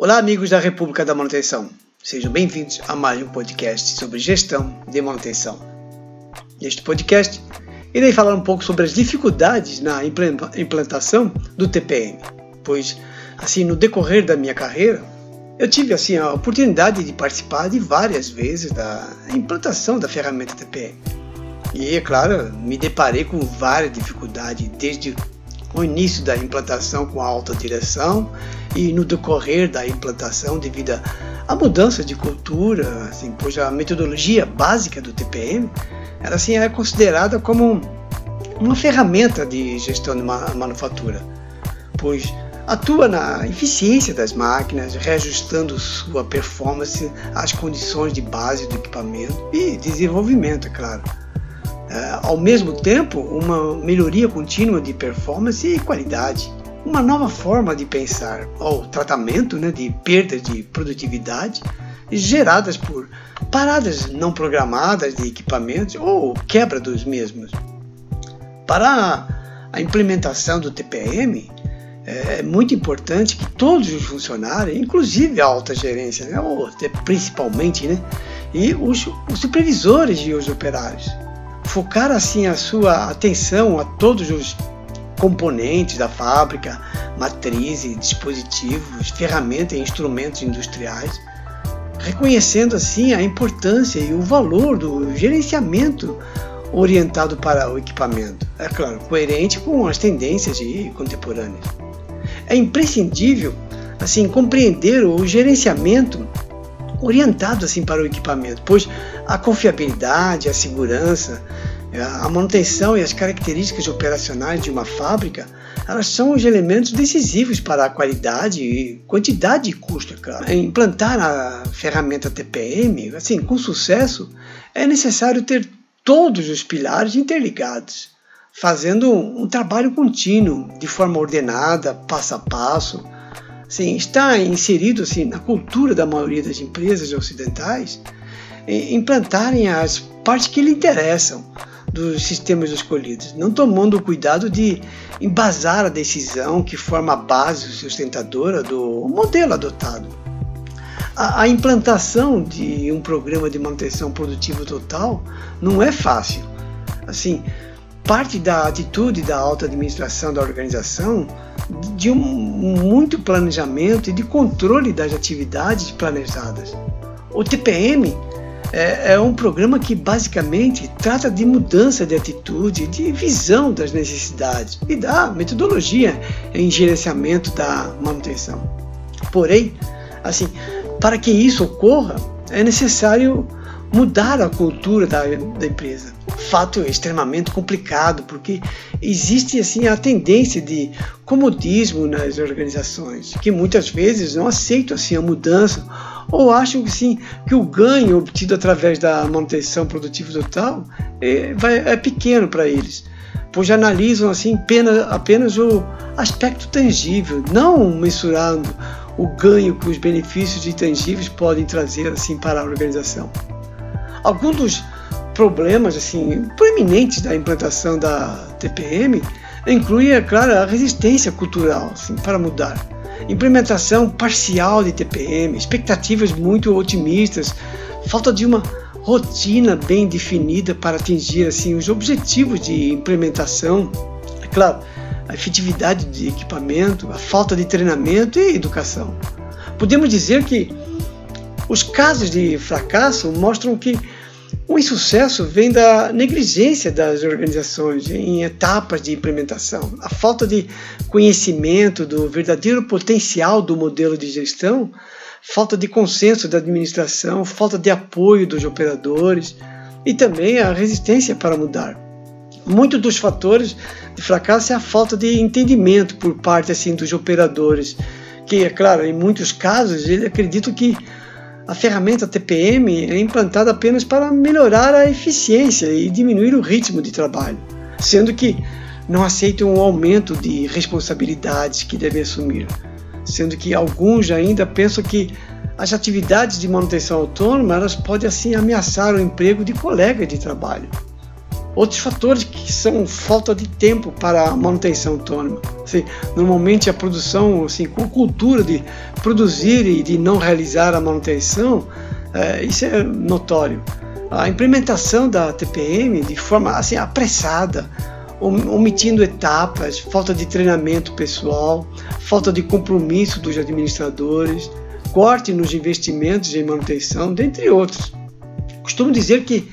Olá, amigos da República da Manutenção. Sejam bem-vindos a mais um podcast sobre gestão de manutenção. Neste podcast, irei falar um pouco sobre as dificuldades na implantação do TPM, pois, assim, no decorrer da minha carreira, eu tive assim a oportunidade de participar de várias vezes da implantação da ferramenta TPM. E, é claro, me deparei com várias dificuldades, desde o início da implantação com a alta direção e no decorrer da implantação devido à mudança de cultura, assim, pois a metodologia básica do TPM ela assim é considerada como uma ferramenta de gestão de manufatura, pois atua na eficiência das máquinas, reajustando sua performance às condições de base do equipamento e desenvolvimento, é claro ao mesmo tempo, uma melhoria contínua de performance e qualidade. Uma nova forma de pensar ao tratamento né, de perdas de produtividade geradas por paradas não programadas de equipamentos ou quebra dos mesmos. Para a implementação do TPM, é muito importante que todos os funcionários, inclusive a alta gerência, né, ou principalmente, né, e os, os supervisores e os operários, focar assim a sua atenção a todos os componentes da fábrica, matrizes, dispositivos, ferramentas e instrumentos industriais, reconhecendo assim a importância e o valor do gerenciamento orientado para o equipamento, é claro, coerente com as tendências contemporâneas. É imprescindível assim compreender o gerenciamento orientado assim para o equipamento, pois a confiabilidade, a segurança, a manutenção e as características operacionais de uma fábrica, elas são os elementos decisivos para a qualidade e quantidade de custo. Cara. Implantar a ferramenta TPM, assim, com sucesso, é necessário ter todos os pilares interligados, fazendo um trabalho contínuo, de forma ordenada, passo a passo, assim, está inserido assim, na cultura da maioria das empresas ocidentais implantarem as partes que lhe interessam dos sistemas escolhidos, não tomando o cuidado de embasar a decisão que forma a base sustentadora do modelo adotado. A, a implantação de um programa de manutenção produtiva total não é fácil. Assim, parte da atitude da alta administração da organização de um muito planejamento e de controle das atividades planejadas. O TPM é, é, um programa que basicamente trata de mudança de atitude, de visão das necessidades e da metodologia em gerenciamento da manutenção. Porém, assim, para que isso ocorra, é necessário mudar a cultura da, da empresa. Fato extremamente complicado, porque existe assim a tendência de comodismo nas organizações, que muitas vezes não aceitam assim a mudança ou acham que sim que o ganho obtido através da manutenção produtiva total é, vai, é pequeno para eles, pois analisam assim apenas, apenas o aspecto tangível, não mensurando o ganho que os benefícios intangíveis podem trazer assim para a organização. Alguns dos problemas assim proeminentes da implantação da TPM incluem, é claro, a resistência cultural assim, para mudar, implementação parcial de TPM, expectativas muito otimistas, falta de uma rotina bem definida para atingir assim os objetivos de implementação, é claro, a efetividade de equipamento, a falta de treinamento e educação. Podemos dizer que os casos de fracasso mostram que o insucesso vem da negligência das organizações em etapas de implementação, a falta de conhecimento do verdadeiro potencial do modelo de gestão, falta de consenso da administração, falta de apoio dos operadores e também a resistência para mudar. Muitos dos fatores de fracasso é a falta de entendimento por parte assim dos operadores, que é claro, em muitos casos eles acreditam que a ferramenta TPM é implantada apenas para melhorar a eficiência e diminuir o ritmo de trabalho, sendo que não aceitam o aumento de responsabilidades que devem assumir, sendo que alguns ainda pensam que as atividades de manutenção autônoma elas podem assim ameaçar o emprego de colegas de trabalho. Outros fatores que são falta de tempo para a manutenção autônoma. Assim, normalmente a produção, assim, com cultura de produzir e de não realizar a manutenção, é, isso é notório. A implementação da TPM de forma assim, apressada, omitindo etapas, falta de treinamento pessoal, falta de compromisso dos administradores, corte nos investimentos em manutenção, dentre outros. Costumo dizer que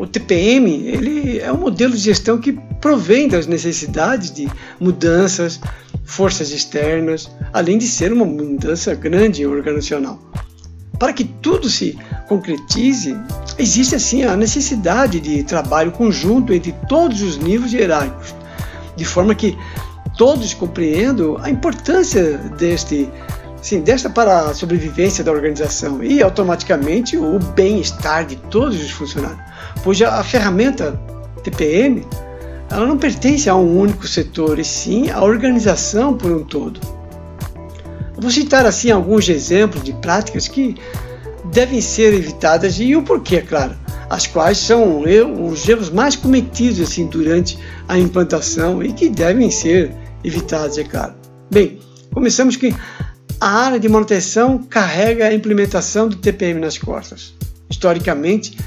o TPM ele é um modelo de gestão que provém das necessidades de mudanças, forças externas, além de ser uma mudança grande e organizacional. Para que tudo se concretize, existe assim a necessidade de trabalho conjunto entre todos os níveis hierárquicos, de forma que todos compreendam a importância deste sim, desta para a sobrevivência da organização e automaticamente o bem-estar de todos os funcionários pois a, ferramenta TPM ela não pertence a um único setor, e sim à organização por um todo. Eu vou citar assim alguns exemplos de práticas que devem ser evitadas e o porquê, é claro, as quais são os erros mais cometidos assim durante a implantação e que devem ser evitados, é claro. Bem, começamos que a área de manutenção carrega a implementação do TPM nas costas. Historicamente,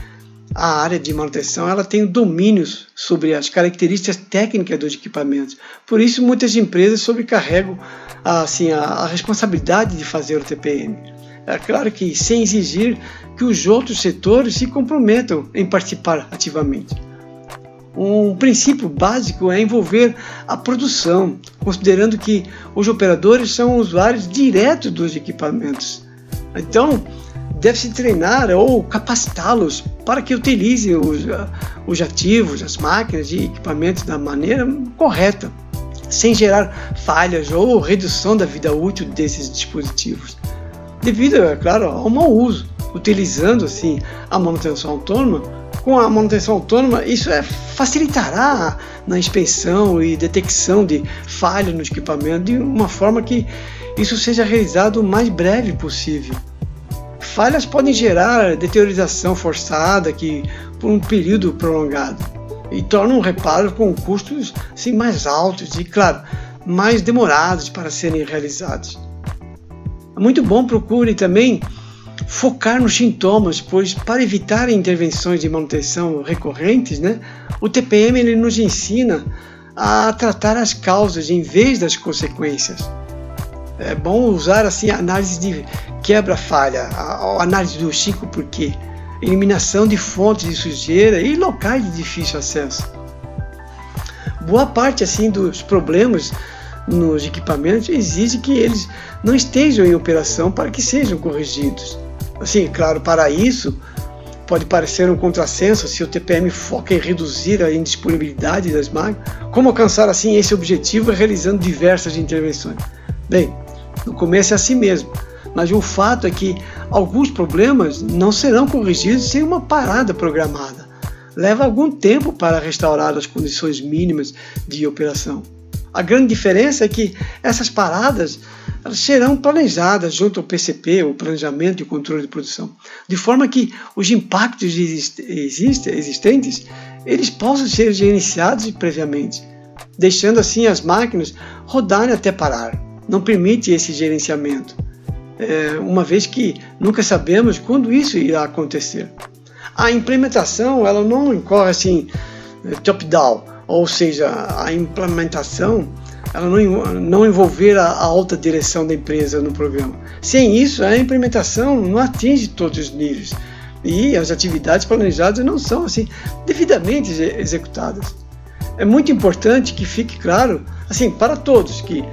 a área de manutenção ela tem domínios sobre as características técnicas dos equipamentos. Por isso, muitas empresas sobrecarregam assim, a, a responsabilidade de fazer o TPM. É claro que sem exigir que os outros setores se comprometam em participar ativamente. Um princípio básico é envolver a produção, considerando que os operadores são usuários diretos dos equipamentos. Então, deve-se treinar ou capacitá-los para que utilizem os, os ativos, as máquinas e equipamentos da maneira correta, sem gerar falhas ou redução da vida útil desses dispositivos. Devido, é claro, ao mau uso, utilizando assim a manutenção autônoma, com a manutenção autônoma, isso é, facilitará na inspeção e detecção de falhas no equipamento de uma forma que isso seja realizado o mais breve possível falhas podem gerar deteriorização forçada que, por um período prolongado e tornam reparo com custos assim, mais altos e, claro, mais demorados para serem realizados. É muito bom procure também focar nos sintomas, pois para evitar intervenções de manutenção recorrentes, né, o TPM ele nos ensina a tratar as causas em vez das consequências. É bom usar assim análise de quebra-falha, análise do cinco porquê, eliminação de fontes de sujeira e locais de difícil acesso. Boa parte assim dos problemas nos equipamentos exige que eles não estejam em operação para que sejam corrigidos. Assim, claro, para isso pode parecer um contrassenso se o TPM foca em reduzir a indisponibilidade das máquinas, como alcançar assim esse objetivo realizando diversas intervenções. Bem, no começo é assim mesmo, mas o fato é que alguns problemas não serão corrigidos sem uma parada programada. Leva algum tempo para restaurar as condições mínimas de operação. A grande diferença é que essas paradas serão planejadas junto ao PCP, o Planejamento e Controle de Produção, de forma que os impactos existentes eles possam ser gerenciados previamente, deixando assim as máquinas rodarem até parar não permite esse gerenciamento, é, uma vez que nunca sabemos quando isso irá acontecer. A implementação ela não ocorre assim top-down, ou seja, a implementação ela não, não envolver a, a alta direção da empresa no programa. Sem isso, a implementação não atinge todos os níveis e as atividades planejadas não são assim devidamente executadas. É muito importante que fique claro, assim, para todos que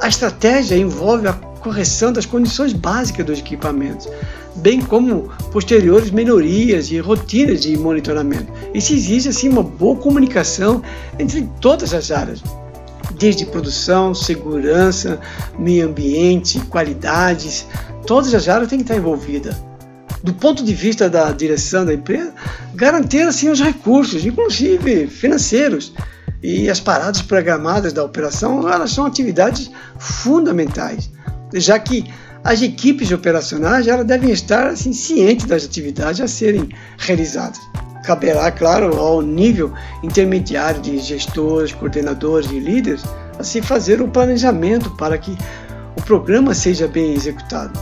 a estratégia envolve a correção das condições básicas dos equipamentos, bem como posteriores melhorias e rotinas de monitoramento. Isso exige assim uma boa comunicação entre todas as áreas, desde produção, segurança, meio ambiente, qualidades, todas as áreas têm que estar envolvidas. Do ponto de vista da direção da empresa, garantir assim os recursos, inclusive financeiros, e as paradas programadas da operação elas são atividades fundamentais, já que as equipes operacionais elas devem estar assim, cientes das atividades a serem realizadas. Caberá, claro, ao nível intermediário de gestores, coordenadores e líderes, assim fazer o planejamento para que o programa seja bem executado.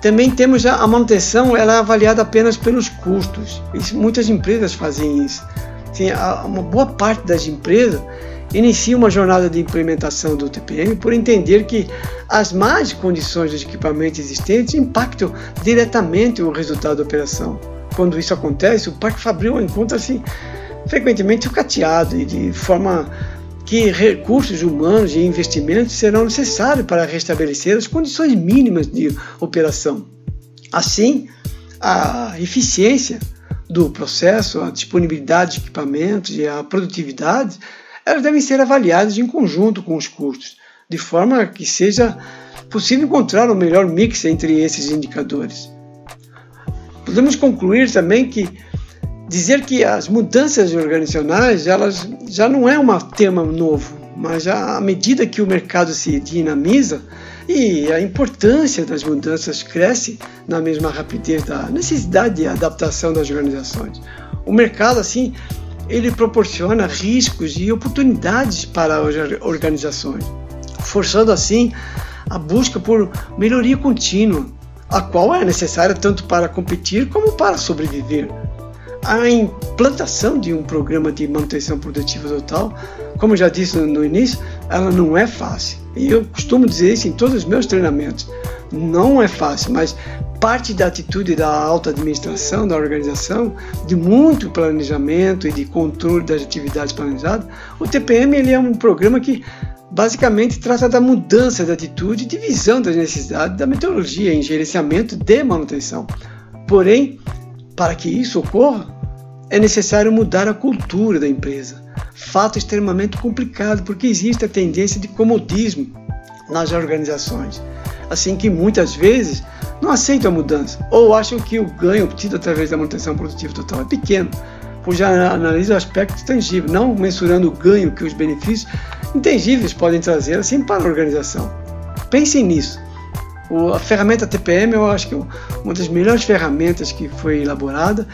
Também temos a manutenção, ela é avaliada apenas pelos custos. Isso, muitas empresas fazem isso. Assim, uma boa parte das empresas inicia uma jornada de implementação do TPM por entender que as más condições dos equipamentos existentes impactam diretamente o resultado da operação. Quando isso acontece, o Parque Fabril encontra-se frequentemente cateado e de forma que recursos humanos e investimentos serão necessários para restabelecer as condições mínimas de operação. Assim, a eficiência do processo, a disponibilidade de equipamentos e a produtividade, elas devem ser avaliadas em conjunto com os custos, de forma que seja possível encontrar o melhor mix entre esses indicadores. Podemos concluir também que dizer que as mudanças organizacionais elas já não é um tema novo, mas à medida que o mercado se dinamiza e a importância das mudanças cresce na mesma rapidez da necessidade de adaptação das organizações. O mercado assim ele proporciona riscos e oportunidades para as organizações, forçando assim a busca por melhoria contínua, a qual é necessária tanto para competir como para sobreviver a implantação de um programa de manutenção produtiva total, como já disse no início, ela não é fácil. E eu costumo dizer isso em todos os meus treinamentos. Não é fácil, mas parte da atitude da alta administração, da organização, de muito planejamento e de controle das atividades planejadas, o TPM ele é um programa que basicamente trata da mudança de atitude e de visão das necessidades da metodologia em gerenciamento de manutenção. Porém, para que isso ocorra, é necessário mudar a cultura da empresa. Fato extremamente complicado, porque existe a tendência de comodismo nas organizações. Assim que muitas vezes não aceitam a mudança ou acham que o ganho obtido através da manutenção produtiva total é pequeno, pois já analisa o aspecto tangível, não mensurando o ganho que os benefícios intangíveis podem trazer assim para a organização. Pensem nisso. O, a ferramenta TPM eu acho que é uma das melhores ferramentas que foi elaborada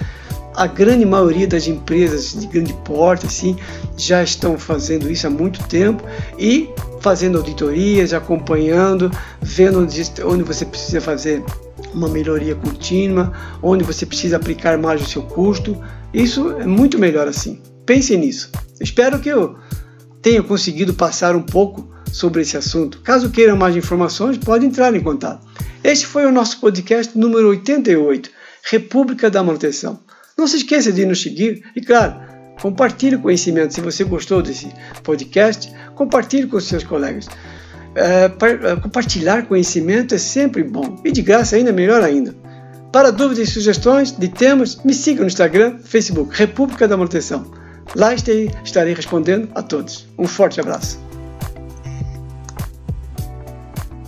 a grande maioria das empresas de grande porte assim, já estão fazendo isso há muito tempo e fazendo auditorias, acompanhando, vendo onde, onde você precisa fazer uma melhoria contínua, onde você precisa aplicar mais o seu custo. Isso é muito melhor assim. Pense nisso. Espero que eu tenha conseguido passar um pouco sobre esse assunto. Caso queiram mais informações, pode entrar em contato. Este foi o nosso podcast número 88, República da Manutenção. Não se esqueça de nos seguir e, claro, compartilhe o conhecimento. Se você gostou desse podcast, compartilhe com seus colegas. É, é, compartilhar conhecimento é sempre bom e de graça ainda melhor ainda. Para dúvidas e sugestões de temas, me siga no Instagram, Facebook, República da Manutenção. Lá estarei respondendo a todos. Um forte abraço.